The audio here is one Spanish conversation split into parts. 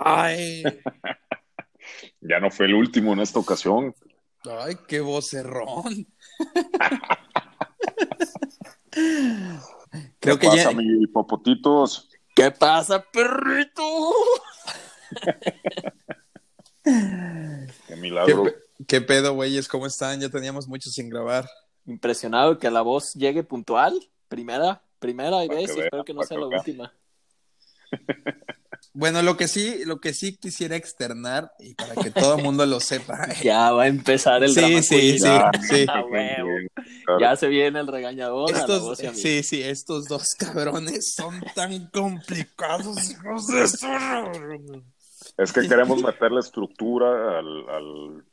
Ay, Ya no fue el último en esta ocasión. ay, qué vocerrón. Creo ¿Qué que pasa, ya. mi popotitos? ¿Qué pasa, perrito? Qué ¿Qué, milagro. pe- qué pedo, güeyes? ¿Cómo están? Ya teníamos mucho sin grabar. Impresionado que la voz llegue puntual. Primera, primera vez espero que no sea la última. Bueno, lo que sí, lo que sí quisiera externar y para que todo el mundo lo sepa. Ya va a empezar el Sí, drama sí, sí, Ya, sí. Ah, claro. Ya se viene el regañador a la Estos, voz y a mí. sí, sí, estos dos cabrones son tan complicados, hijos de su... Es que queremos meterle estructura al, al,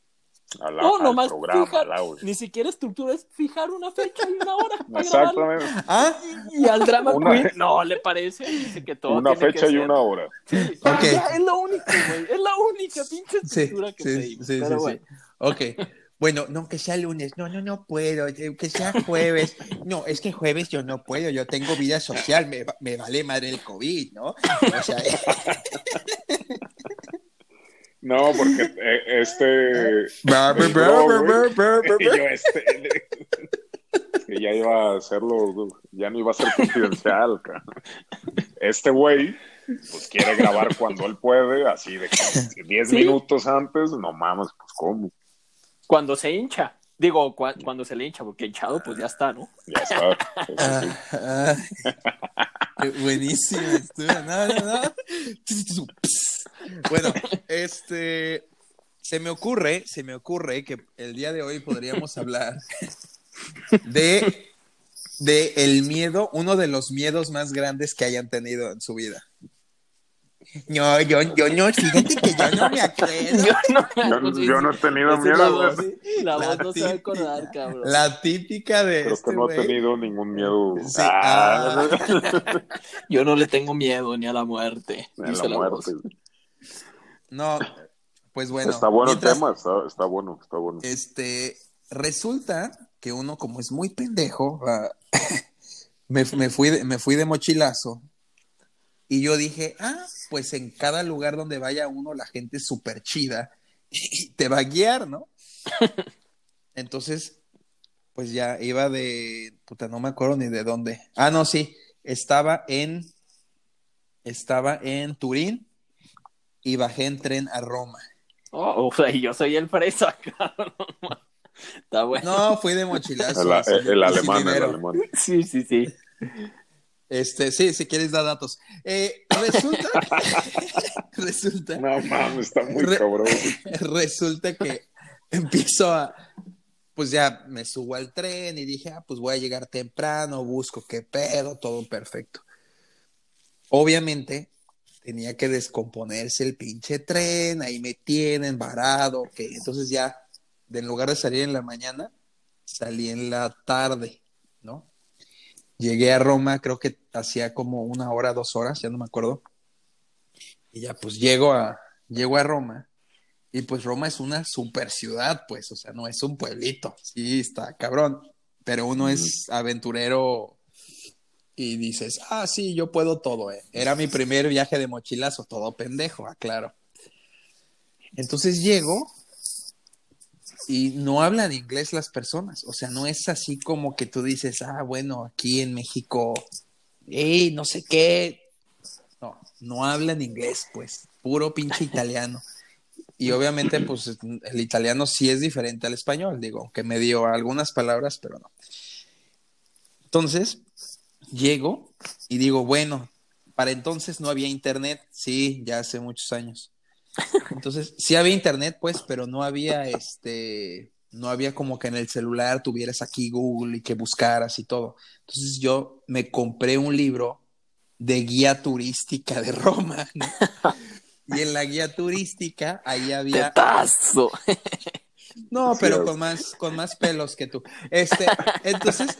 al, No, al nomás programa, fijar, audio. ni siquiera estructura, es fijar una fecha y una hora. Exactamente. Ah, Y al drama Una- queen no le parece, dice que todo Una tiene que fecha y ser- una hora. Sí, Ok. ya, es lo único, güey. Es la única pinche sí, estructura que sí, pedimos. sí, Pero sí, bueno. sí. Ok. Bueno, no, que sea lunes. No, no, no puedo. eh, Que sea jueves. No, es que jueves yo no puedo. Yo tengo vida social. Me, me vale madre el COVID, ¿no? O sea, No, porque eh, este. Y este. Que ya iba a hacerlo, ya no iba a ser confidencial. cara. Este güey, pues quiere grabar cuando él puede, así de que 10 Sí. minutos antes, no mames, pues cómo. Cuando se hincha. Digo, cua- cuando se le hincha, porque hinchado, pues ya está, ¿no? Ya está. Ah, ah, buenísimo. No, no, no. Bueno, este se me ocurre, se me ocurre que el día de hoy podríamos hablar de, de el miedo, uno de los miedos más grandes que hayan tenido en su vida. No, yo, yo no, fíjate que yo no me acuerdo. no, Yo, yo no he tenido Esa es la miedo, voz, la La voz no se va a típica. acordar, cabrón. La típica de Creo este que no he güey. tenido ningún miedo. Sí, Ah, ah. Yo no le tengo miedo ni a la muerte. en dice la voz. muerte. No, pues bueno. está bueno mientras- el tema, está, está bueno, está bueno. Este, resulta que uno, como es muy pendejo, ah, me, me fui de, me fui de mochilazo y yo dije, ah, pues en cada lugar donde vaya uno, la gente es súper chida y te va a guiar, ¿no? Entonces, pues ya iba de, puta, no me acuerdo ni de dónde. Ah, no, sí, estaba en, estaba en Turín y bajé en tren a Roma. Oh, o sea, y yo soy el fresa, cabrón. Está bueno. No, fui de mochilazo. El, alemán, el alemán. Sí, sí, sí. Este, sí, si quieres dar datos. Eh, resulta, resulta, No mames, está muy Re- cabrón. resulta que empiezo a, pues ya me subo al tren y dije, ah, pues voy a llegar temprano, busco qué pedo, todo perfecto. Obviamente tenía que descomponerse el pinche tren, ahí me tienen varado, que entonces ya, de en lugar de salir en la mañana, salí en la tarde. Llegué a Roma, creo que hacía como una hora, dos horas, ya no me acuerdo. Y ya pues llego a, llego a Roma. Y pues Roma es una super ciudad, pues, o sea, no es un pueblito. Sí, está cabrón. Pero uno es aventurero y dices, ah, sí, yo puedo todo, eh. Era mi primer viaje de mochilazo, todo pendejo, aclaro. Entonces llego y no hablan inglés las personas. O sea, no es así como que tú dices, ah, bueno, aquí en México, hey, no sé qué. No, no hablan inglés, pues, puro pinche italiano. Y obviamente, pues, el italiano sí es diferente al español, digo, aunque me dio algunas palabras, pero no. Entonces, llego y digo, bueno, para entonces no había internet, sí, ya hace muchos años. Entonces, sí había internet, pues, pero no había este, no había como que en el celular tuvieras aquí Google y que buscaras y todo. Entonces yo me compré un libro de guía turística de Roma, ¿no? Y en la guía turística ahí había Tetazo. No, pero con más con más pelos que tú. Este, entonces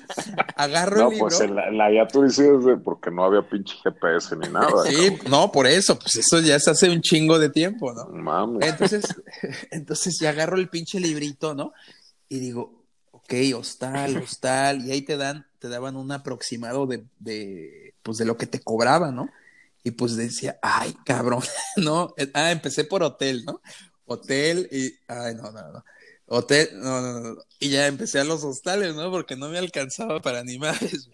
agarro No, el libro. pues en la, guía turística es de porque no había pinche GPS ni nada. Sí, no, por eso, pues eso ya se hace un chingo de tiempo, ¿no? Mames. Entonces, entonces ya agarro el pinche librito, ¿no? Y digo, ok, hostal, hostal, y ahí te dan, te daban un aproximado de, de, pues de lo que te cobraba, ¿no? Y pues decía, ay, cabrón, ¿no? Ah, empecé por hotel, ¿no? Hotel y, ay, no, no, no. Hotel, no, no, no. Y ya empecé a los hostales, ¿no? Porque no me alcanzaba para animales.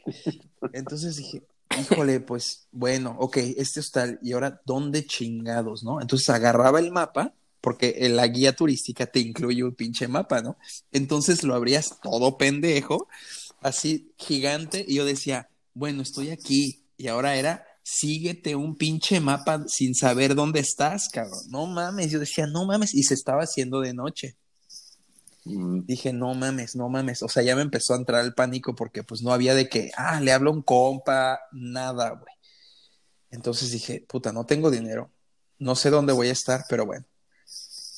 Entonces dije, híjole, pues bueno, ok, este hostal, y ahora, ¿dónde chingados, no? Entonces agarraba el mapa, porque en la guía turística te incluye un pinche mapa, ¿no? Entonces lo abrías todo pendejo, así gigante, y yo decía, bueno, estoy aquí, y ahora era, síguete un pinche mapa sin saber dónde estás, cabrón. No mames, yo decía, no mames, y se estaba haciendo de noche. Mm, Dije, no mames, no mames. O sea, ya me empezó a entrar el pánico porque pues no había de que, ah, le hablo a un compa, nada, güey. Entonces dije, puta, no tengo dinero, no sé dónde voy a estar, pero bueno.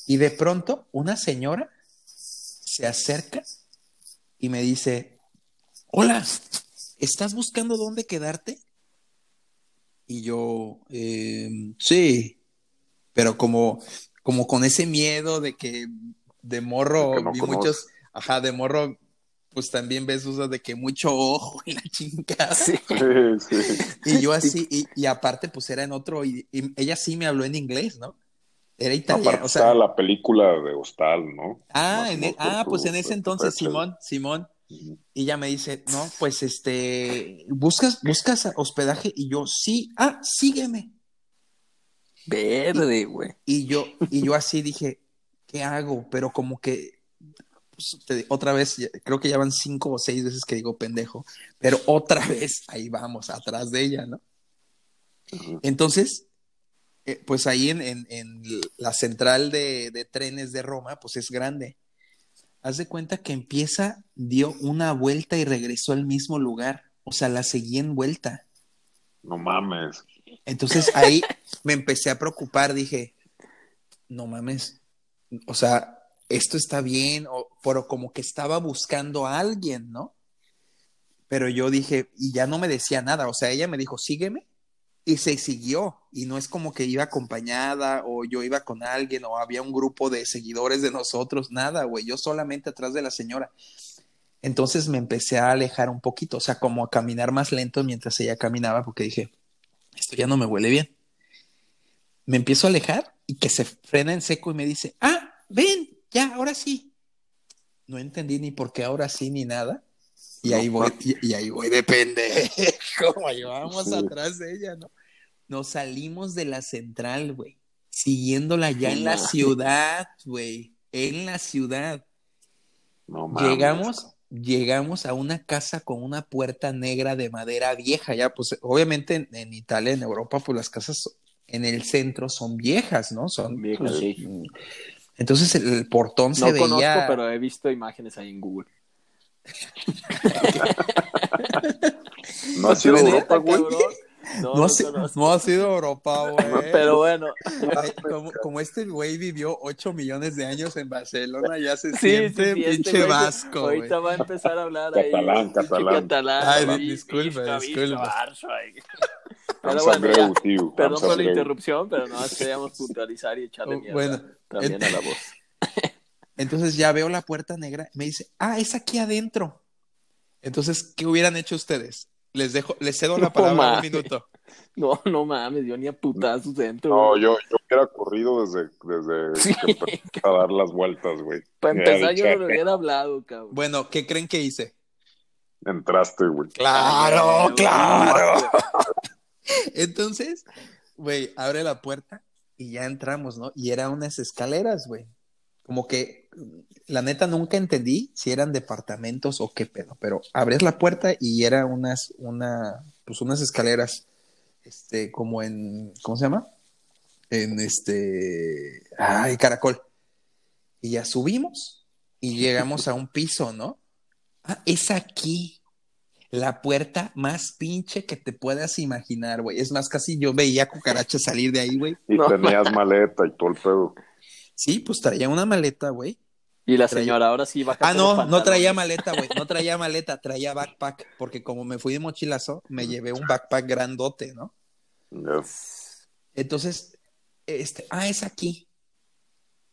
Y de pronto una señora se acerca y me dice, hola, ¿estás buscando dónde quedarte? Y yo, "Em, sí, pero como, como con ese miedo de que de morro no vi muchos, ajá, de morro, pues también ves usos de que mucho ojo y la chingada. Sí. Sí. Y yo así, y, y aparte, pues era en otro, y, y ella sí me habló en inglés, ¿no? Era italiana, Aparte o sea, está la película de Hostal, ¿no? ah, en e- ah, pues en ese entonces, fecha. Simón, Simón, y ella me dice, no, pues este, buscas, buscas hospedaje, y yo, sí, ah, sígueme. Verde, güey. Y yo, y yo así dije, ¿qué hago? Pero como que, pues, te- otra vez, creo que ya van cinco o seis veces que digo pendejo, pero otra vez ahí vamos, atrás de ella, ¿no? Entonces, eh, pues ahí en, en- en la central de, de trenes de Roma, pues es grande. Haz de cuenta que empieza, dio una vuelta y regresó al mismo lugar. O sea, la seguí en vuelta. No mames. Entonces ahí me empecé a preocupar, dije, no mames, o sea, esto está bien, o, pero como que estaba buscando a alguien, ¿no? Pero yo dije, y ya no me decía nada, o sea, ella me dijo, sígueme, y se siguió, y no es como que iba acompañada, o yo iba con alguien, o había un grupo de seguidores de nosotros, nada, güey, yo solamente atrás de la señora. Entonces me empecé a alejar un poquito, o sea, como a caminar más lento mientras ella caminaba, porque dije, esto ya no me huele bien. Me empiezo a alejar y que se frena en seco y me dice, ah, ven, ya, ahora sí. No entendí ni por qué ahora sí ni nada. Y ahí voy, y, y ahí voy de pendejo, ahí vamos Sí. atrás de ella, ¿no? Nos salimos de la central, güey, siguiéndola ya en la ciudad, güey, en la ciudad. No mames. Llegamos, llegamos a una casa con una puerta negra de madera vieja. Ya, pues, obviamente en, en Italia, en Europa, pues las casas en el centro son viejas, ¿no? Son Viejas, pues, sí. mm. Entonces el, portón se No veía. conozco, pero he visto imágenes ahí en Google. No ha sido Europa, güey. No, No, no ha si- conozco. no ha sido Europa, güey. Pero bueno, como, como este güey vivió 8 millones de años en Barcelona, ya se sí, siente sí, sí, este pinche vasco, güey. Ahorita va a empezar a hablar ahí. Catalán, pinche catalán. catalán. Ay, vi- di- Pero bueno, Sandreu, ya. tío. Perdón por la interrupción, pero no queríamos puntualizar y echarle Oh, mierda bueno, también a la voz. Entonces ya veo la puerta negra, me dice, ah, es aquí adentro. Entonces, ¿qué hubieran hecho ustedes? Les dejo, les cedo la No palabra un minuto. No, no mames, yo ni a putazos dentro. No, güey. yo, yo hubiera corrido desde, desde Sí. que empecé a dar las vueltas, güey. Para empezar, yo no le hubiera hablado, cabrón. Bueno, ¿qué creen que hice? Entraste, güey. Claro, claro. Entonces, güey, abre la puerta y ya entramos, ¿no? Y eran unas escaleras, güey. Como que, la neta, nunca entendí si eran departamentos o qué pedo, pero abres la puerta y era unas, una, pues unas escaleras, este, como en, ¿cómo se llama? En este, ay, caracol. Y ya subimos y llegamos a un piso, ¿no? Ah, es aquí. La puerta más pinche que te puedas imaginar, güey. Es más, casi yo veía cucarachas salir de ahí, güey. Y No, tenías maleta y todo el pedo. Sí, pues traía una maleta, güey. Y la Traía- señora ahora sí baja Ah, no, no traía maleta, güey. No traía maleta, traía backpack. Porque como me fui de mochilazo, me llevé un backpack grandote, ¿no? Ya. Entonces, este, ah, es aquí.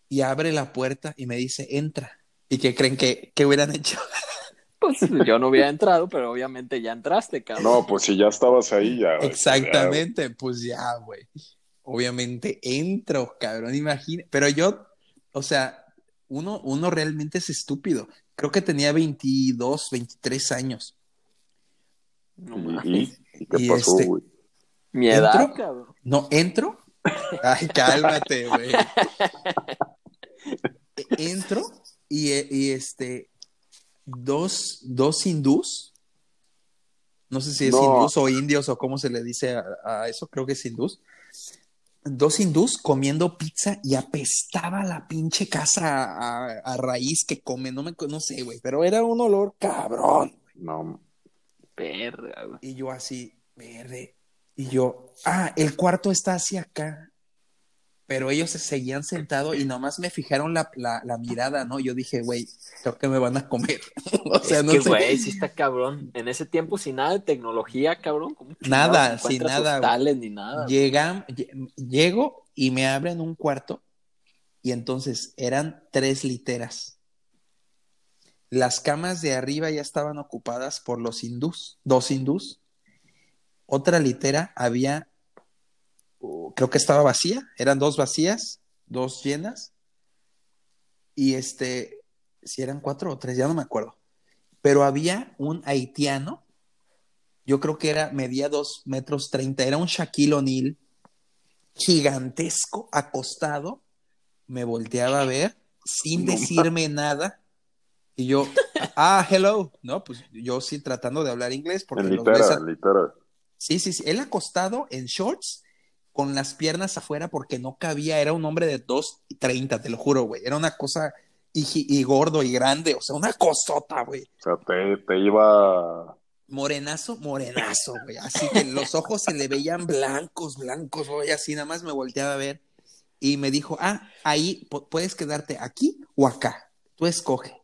Y abre la puerta y me dice, entra. ¿Y qué creen que, que hubieran hecho? Pues yo no hubiera entrado, pero obviamente ya entraste, cabrón. No, pues si ya estabas ahí, ya. Exactamente, pues ya, güey. Obviamente entro, cabrón, imagina. Pero yo, o sea, uno, uno realmente es estúpido. Creo que tenía 22, 23 años. No ¿Y, mames. y- y qué Y pasó, este- güey? Mi edad, ¿Entro? cabrón. No, entro. Ay, cálmate, güey. E- Entro y, eh, y este, dos, dos hindús. No sé si es No. hindús o indios o cómo se le dice a, a eso, creo que es hindús. Dos hindús comiendo pizza y apestaba la pinche casa a, a raíz que come, no me no sé, güey, pero era un olor cabrón. No, Verga, güey. Y yo así, verde. Y yo, ah, el cuarto está hacia acá. Pero ellos se seguían sentados y nomás me fijaron la, la, la mirada, ¿no? Yo dije, güey, creo que me van a comer. o sea, es no que, sé. güey, sí está cabrón. En ese tiempo, sin nada de tecnología, cabrón. ¿cómo Nada, sin nada, ni nada. Llegan, lle- llego y me abren un cuarto y entonces eran tres literas. Las camas de arriba ya estaban ocupadas por los hindús, dos hindús. Otra litera había, creo que estaba vacía, eran dos vacías, dos llenas. Y este, si eran cuatro o tres, ya no me acuerdo. Pero había un haitiano yo creo que era, medía dos metros treinta, era un Shaquille O'Neal gigantesco, acostado, me volteaba a ver sin decirme nada. Y yo, ah, hello, no, pues yo sí tratando de hablar inglés porque en los ves litera, a- litera. Sí, sí, sí, él acostado en shorts con las piernas afuera porque no cabía, era un hombre de dos treinta, te lo juro, güey, era una cosa y, gordo y grande, o sea, una cosota, güey. O sea, te, te iba. Morenazo, morenazo, güey. Así que los ojos se le veían blancos, blancos, güey. Así nada más me volteaba a ver y me dijo, ah, ahí pu- puedes quedarte aquí o acá. Tú escoge.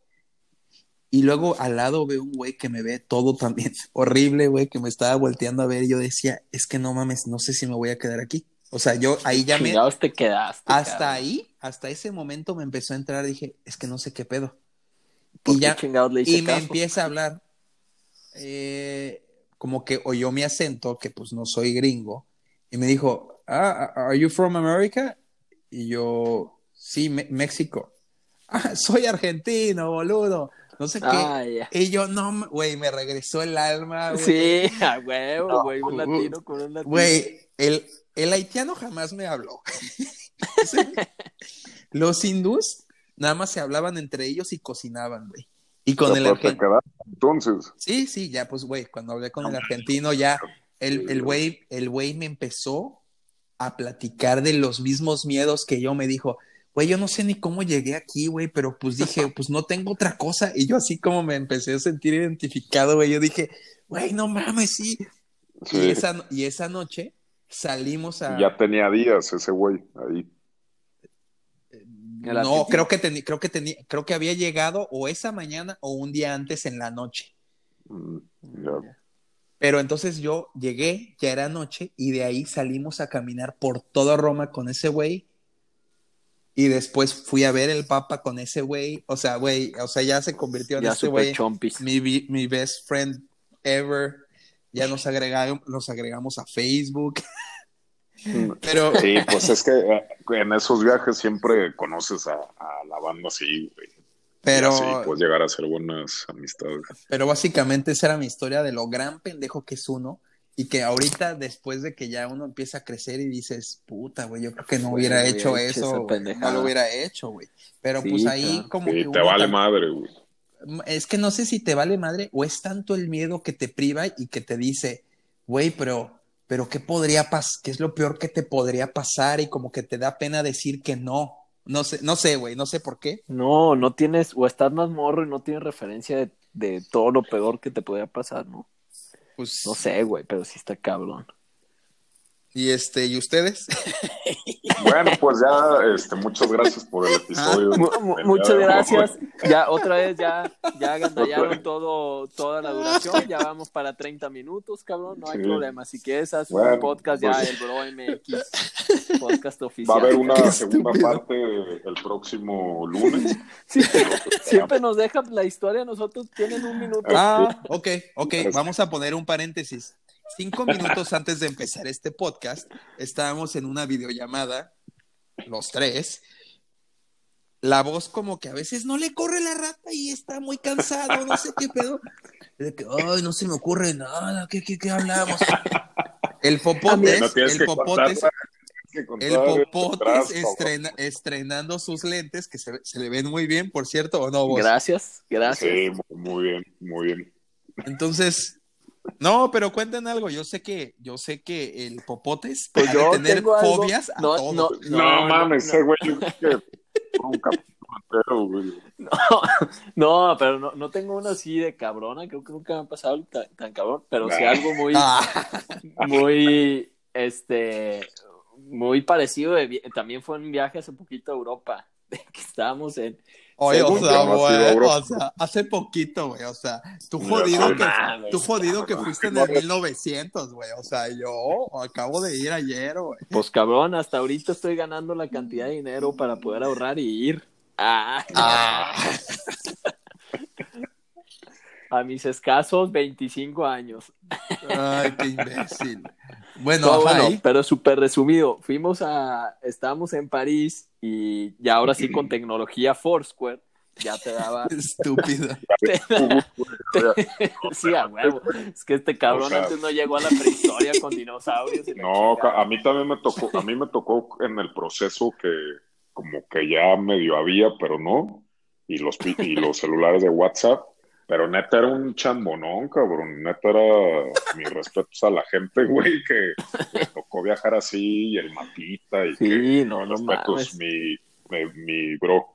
Y luego al lado veo un güey que me ve todo también horrible, güey, que me estaba volteando a ver. Y yo decía, es que no mames, no sé si me voy a quedar aquí. O sea, yo ahí ya me, te quedaste. hasta cabrón. ahí, hasta ese momento me empezó a entrar. Dije, es que no sé qué pedo. ¿Por y qué ya- chingados le hice Y me empieza a hablar, eh, como que oyó mi acento, que pues no soy gringo, y me dijo, ah, ¿are you from America? Y yo, sí, Me- México. Ah, soy argentino, boludo. No sé qué. Ah, ya. Y yo, no, güey, me regresó el alma, güey. Sí, a huevo, güey. Un latino con un latino. Güey, el, el haitiano jamás me habló. Los hindús nada más se hablaban entre ellos y cocinaban, güey. Y con el argentino. entonces. Sí, sí, ya pues, güey, cuando hablé con el argentino, ya el, el güey, el güey me empezó a platicar de los mismos miedos que yo me dijo, güey, yo no sé ni cómo llegué aquí, güey, pero pues dije, pues no tengo otra cosa. Y yo así como me empecé a sentir identificado, güey, yo dije, güey, no mames, sí. Y, esa, y esa noche salimos a... Ya tenía días ese güey ahí. No, creo que, teni- creo, que tenía, creo que había llegado o esa mañana o un día antes en la noche. Mm, ya. Pero entonces yo llegué, ya era noche, y de ahí salimos a caminar por toda Roma con ese güey. Y después fui a ver el Papa con ese güey. O sea, güey, o sea, ya se convirtió en Ya este güey. Mi, mi best friend ever. Ya nos agregamos, nos agregamos a Facebook. Mm. Pero Sí, pues es que eh, en esos viajes siempre conoces a, a la banda así, güey. Pero, Y así puedes llegar a hacer buenas amistades. pero básicamente esa era mi historia de lo gran pendejo que es uno. Y que ahorita, después de que ya uno empieza a crecer y dices, puta, güey, yo creo que no hubiera hecho hubiera eso, no lo hubiera hecho, güey. Pero Sí, pues ahí claro. como Sí, que te uno vale madre, güey. Es que no sé si te vale madre o es tanto el miedo que te priva y que te dice, güey, pero, pero ¿qué podría pasar? ¿Qué es lo peor que te podría pasar? Y como que te da pena decir que no. No sé, no sé, güey, no sé por qué. No, no tienes, o estás más morro y no tienes referencia de, de todo lo peor que te podría pasar, ¿no? Pues No sé, güey, pero sí está cabrón. Y este, ¿y ustedes? Bueno, pues ya, este, muchas gracias por el episodio. Mu- del muchas hoy. gracias. Ya otra vez ya, ya agandallaron todo, toda la duración. Ya vamos para 30 minutos, cabrón. No hay Sí. problema. Si quieres, haz Bueno, un podcast ya, pues- el Bro MX. Podcast oficial. Va a haber una Qué segunda estúpido. parte el próximo lunes. Sí, siempre nos deja la historia. Nosotros tienen un minuto. Ah, ok, ok. Vamos a poner un paréntesis. Cinco minutos antes de empezar este podcast, estábamos en una videollamada, los tres. La voz como que a veces no le corre la rata y está muy cansado, no sé qué pedo. De que, ay, no se me ocurre nada, ¿qué, qué, qué hablamos? El No popotes, tienes el contar el popotes estrena- estrenando sus lentes, que se, se le ven muy bien, por cierto, ¿o no vos? Gracias, gracias. Sí, muy bien, muy bien. Entonces, no, pero cuenten algo. Yo sé que, yo sé que el popotes Pues ha de yo tener tengo algo- fobias a no, todo. no, No, mames, no. ese güey, yo creo que fue un capítulo entero, güey. No, pero no, no tengo una así de cabrona, creo que nunca me ha pasado tan, tan cabrón, pero sí Nah. algo muy, Ah, muy, este, muy parecido. De, también fue un viaje hace poquito a Europa, que estábamos en... oye, o sea, güey, o sea, hace poquito, güey, o sea, tú jodido que, mames. tú jodido que fuiste en el 1900, güey, o sea, yo acabo de ir ayer, güey. Pues cabrón, hasta ahorita estoy ganando la cantidad de dinero para poder ahorrar y ir. Ah, Ah, a mis escasos 25 años. ay, qué imbécil. Bueno, No, ajá, bueno, ahí. pero súper resumido. Fuimos a, estábamos en París y ya ahora sí con tecnología Foursquare ya te daba, estúpido. te- sí, a huevo. Es que este cabrón O sea- antes no llegó a la prehistoria con dinosaurios. y No, a mí también me tocó, a mí me tocó en el proceso que como que ya medio había, pero no, y los pi- y los celulares de WhatsApp, pero neta era un chambonón, cabrón, neta era mis respetos a la gente, güey, que le tocó viajar así y el mapita y que Sí, no, no respetos mames. mi, mi, mi bro.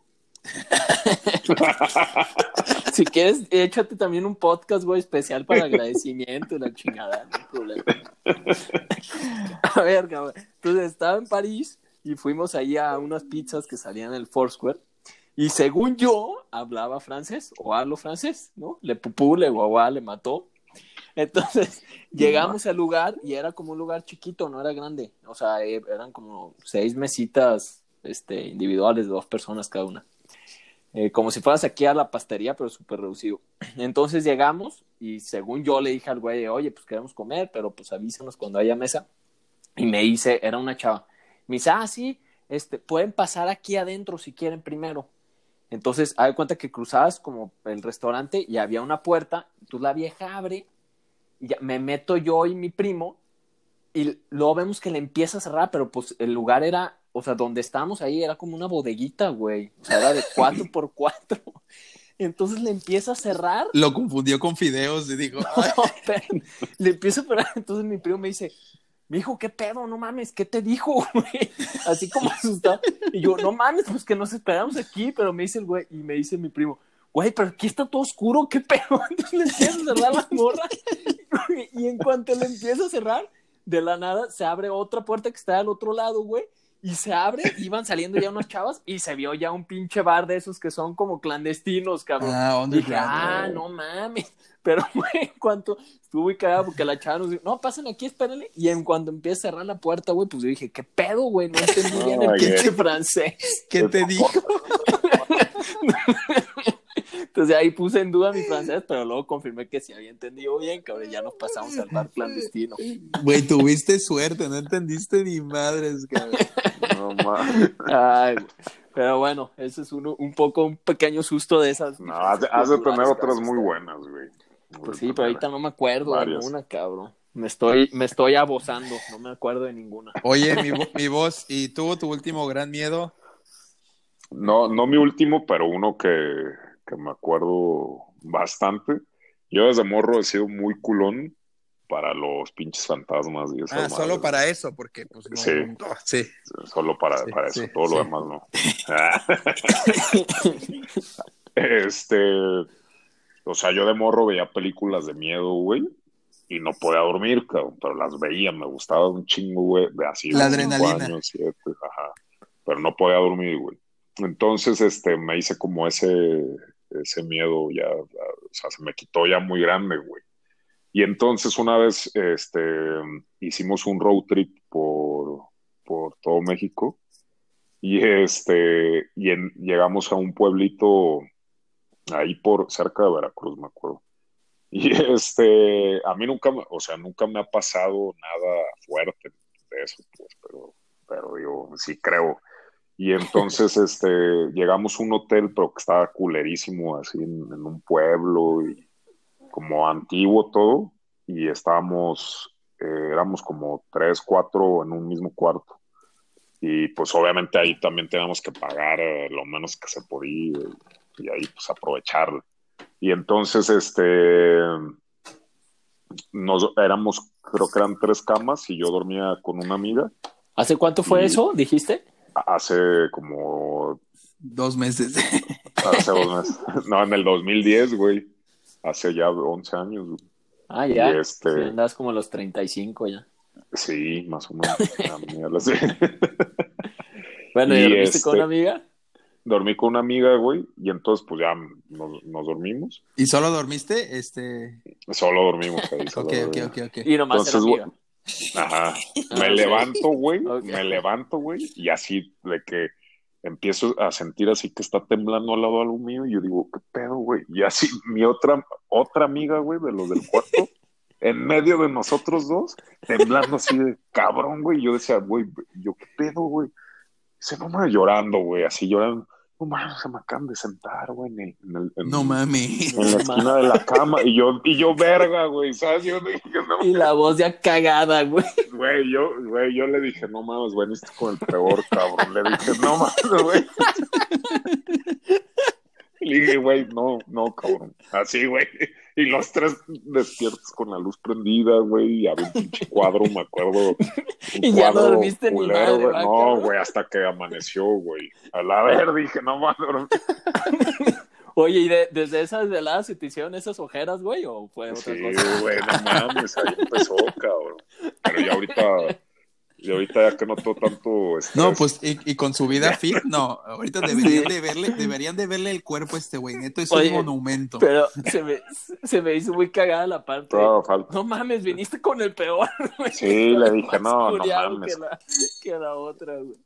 Si quieres, échate también un podcast, güey, especial para agradecimiento y la chingada, no hay problema. A ver, cabrón. Entonces estaba en París y fuimos ahí a unas pizzas que salían en el Foursquare. Y según yo, hablaba francés o hablo francés, ¿no? Le pupú, le guaguá, le mató. Entonces, llegamos al lugar y era como un lugar chiquito, no era grande. O sea, eh, eran como seis mesitas este, individuales, de dos personas cada una. Eh, como si fueras aquí a la pastería, pero súper reducido. Entonces llegamos y según yo le dije al güey, oye, pues queremos comer, pero pues avísanos cuando haya mesa. Y me dice, era una chava. Me dice, ah, sí, este, pueden pasar aquí adentro si quieren primero. Entonces, hay cuenta que cruzabas como el restaurante y había una puerta, tú la vieja abre, y ya, me meto yo y mi primo, y luego vemos que le empieza a cerrar, pero pues el lugar era, o sea, donde estábamos ahí era como una bodeguita, güey. O sea, era de cuatro por cuatro. Entonces le empieza a cerrar. Lo confundió con fideos y dijo, "Ay, No, le empieza a cerrar. Entonces mi primo me dice, me dijo, ¿qué pedo? No mames, ¿qué te dijo, güey? Así como asustado. Y yo, no mames, pues que nos esperamos aquí. Pero me dice el güey, y me dice mi primo, güey, pero aquí está todo oscuro, ¿qué pedo? Entonces le empieza a cerrar la morra. Y en cuanto le empieza a cerrar, de la nada se abre otra puerta que está al otro lado, güey. Y se abre, iban saliendo ya unas chavas y se vio ya un pinche bar de esos que son como clandestinos, cabrón. ah, Dije, underground". ah, no mames. Pero, güey, en cuanto estuvo muy cagado porque la chava nos dijo, no, pasen aquí, espérenle. Y en cuando empieza a cerrar la puerta, güey, pues yo dije, ¿qué pedo, güey? No entendí bien el Ay, pinche francés. ¿Qué te dijo? Entonces ahí puse en duda mi francés, pero luego confirmé que sí había entendido bien, cabrón. Ya nos pasamos al bar clandestino. Güey, tuviste suerte, no entendiste ni madres, cabrón. No mames. Ay. Pero bueno, ese es uno, un poco, un pequeño susto de esas. No, has de, has de tener otras muy buenas, güey. Pues sí, pero ahorita no me acuerdo Varias. de ninguna, cabrón. Me estoy, me estoy abosando, no me acuerdo de ninguna. Oye, mi, vo- mi voz, ¿y tuvo tu último gran miedo? No, no mi último, pero uno que, que me acuerdo bastante. Yo desde morro he sido muy culón para los pinches fantasmas y esas Ah, madres. solo para eso, porque pues no. Sí. no, sí. Solo para, Sí, para eso, sí, todo lo demás no. este, o sea, yo de morro veía películas de miedo, güey, y no podía dormir, cabrón, pero las veía, me gustaba un chingo, güey, de así. La adrenalina. años, siete, ajá, pero no podía dormir, güey. Entonces, este, me hice como ese, ese miedo ya, o sea, se me quitó ya muy grande, güey. Y entonces una vez, este, hicimos un road trip por, por todo México y este, y en- llegamos a un pueblito ahí por cerca de Veracruz, me acuerdo. Y este, a mí nunca, o sea, nunca me ha pasado nada fuerte de eso, pues, pero, pero yo sí creo. Y entonces, este, llegamos a un hotel, pero que estaba culerísimo, así en, en un pueblo y como antiguo todo, y estábamos, eh, éramos como tres, cuatro en un mismo cuarto. Y pues obviamente ahí también teníamos que pagar eh, lo menos que se podía y, y ahí pues aprovecharlo. Y entonces, este, nos éramos, creo que eran tres camas y yo dormía con una amiga ¿Hace cuánto fue Y- eso? ¿Dijiste? hace como, Dos meses. hace dos meses, no, en el 2010, güey, hace ya 11 años, güey. Ah, ya. Y este- Sí, andas como a los 35 ya. sí, más o menos. Sí. Bueno, ¿y Y dormiste con este- una amiga? Dormí con una amiga, güey, y entonces pues ya nos, nos dormimos. ¿Y solo dormiste? Este. Solo dormimos ahí. solo Ok, ok, ok, ok. Y nomás Entonces, era amiga. Ajá. Ah, Me levanto, güey. Me levanto, güey. Y así de que empiezo a sentir así que está temblando al lado algo mío. Y yo digo, ¿qué pedo, güey? Y así mi otra, otra amiga, güey, de los del cuarto, en medio de nosotros dos, temblando así de cabrón, güey. Y yo decía, güey, yo, ¿qué pedo, güey? Se no llorando, güey, así llorando. No mames, se me acaban de sentar, güey, en, el- en el- en- No mames. en la esquina de la cama. Y yo, y yo, verga, güey, ¿sabes? Yo dije, no Y la voz ya cagada, güey. Güey, yo, güey, yo le dije, no mames, güey, veniste con el peor, cabrón. Le dije, no mames, güey. Le dije, güey, no, no, cabrón. Así, güey. Y los tres despiertos con la luz prendida, güey. Y había un pinche cuadro, me acuerdo. Y ya no dormiste ni madre, güey. No, güey, hasta que amaneció, güey. A la ver, dije, no mames, dormir. Oye, ¿y de- desde esas veladas se te hicieron esas ojeras, güey? ¿O fue otra Sí, cosa? güey, no mames, ahí empezó, cabrón. Pero ya ahorita, y ahorita ya que noto tanto estrés. No, pues, y, y con su vida fit, no. Ahorita deberían de verle, deberían de verle el cuerpo a este güey. Neto es Oye, un monumento. Pero se me, se me hizo muy cagada la parte. Falta. No mames, viniste con el peor, güey. Sí, le dije, no, no mames. Que la, que la otra, güey.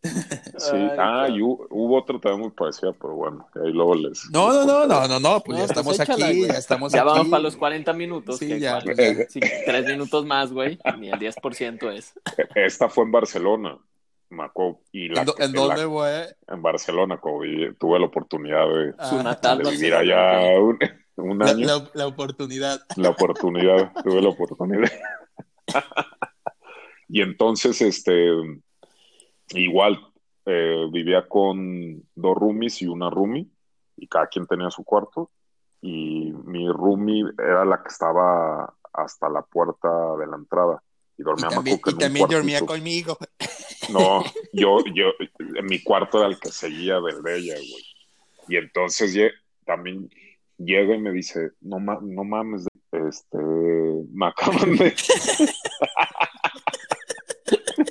Sí, Ay, ah, y hubo, hubo otro también muy parecida, pero bueno, ahí luego les. No, no, no, no, no, no, pues No, ya pues estamos échala, aquí, güey. ya estamos Ya aquí. vamos para los 40 minutos. Sí, que ya, ya. sí, tres minutos más, güey. Ni el 10% es. Esta fue en Barcelona, acuerdo, y la, ¿En, do- en la- dónde, güey? en Barcelona, tuve la oportunidad de, Ah, de vivir allá un, un la, año. la- la oportunidad. la oportunidad, tuve la oportunidad. y entonces, este, igual, eh, vivía con dos roomies y una roomie, y cada quien tenía su cuarto, y mi roomie era la que estaba hasta la puerta de la entrada, y Y dormía me también, y también dormía conmigo. No, yo, yo, en mi cuarto era el que seguía del de ella, güey. Y entonces también llega y me dice, no, ma- no mames, este, me acaban de...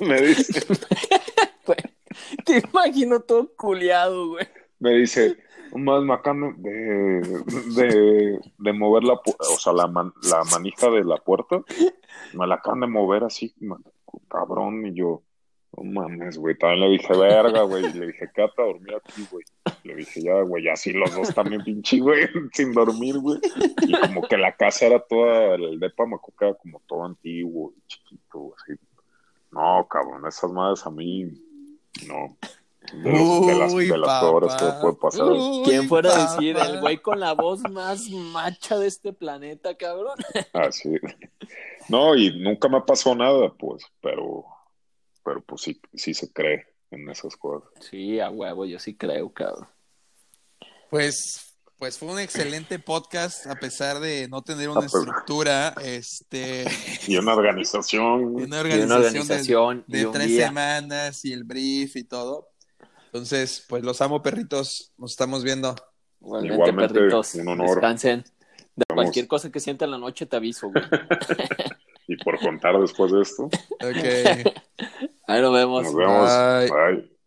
me dice, Te imagino todo culiado, güey. me dice, no mames, me acaban de, de, de mover la, o sea, la, man- la manija de la puerta, me la acaban de mover así, cabrón, y yo, no mames, güey, también le dije, verga, güey, le dije, quédate a dormir aquí, güey. Le dije, ya, güey, así los dos también pinche, güey, sin dormir, güey. Y como que la casa era toda, el depa me acuerdo que era como todo antiguo y chiquito, así. No, cabrón, esas madres a mí, no. De, de las, Uy, de las peores que puede pasar. Uy, ¿Quién fuera a decir el güey con la voz más macha de este planeta, cabrón? Así. No, y nunca me pasó nada, pues, pero, pero pues sí, sí se cree en esas cosas. Sí, a huevo, yo sí creo, cabrón. Pues, pues fue un excelente podcast, a pesar de no tener Ah, una estructura, este, Y una organización. una Y organización, una organización de, y de tres día. semanas y el brief y todo. Entonces, pues los amo, perritos. Nos estamos viendo. Igualmente, Igualmente, perritos. un honor. Descansen. De Vamos. cualquier cosa que sienta en la noche te aviso, güey. y por contar después de esto. Ok. Ahí nos vemos. Nos vemos. Bye. Bye.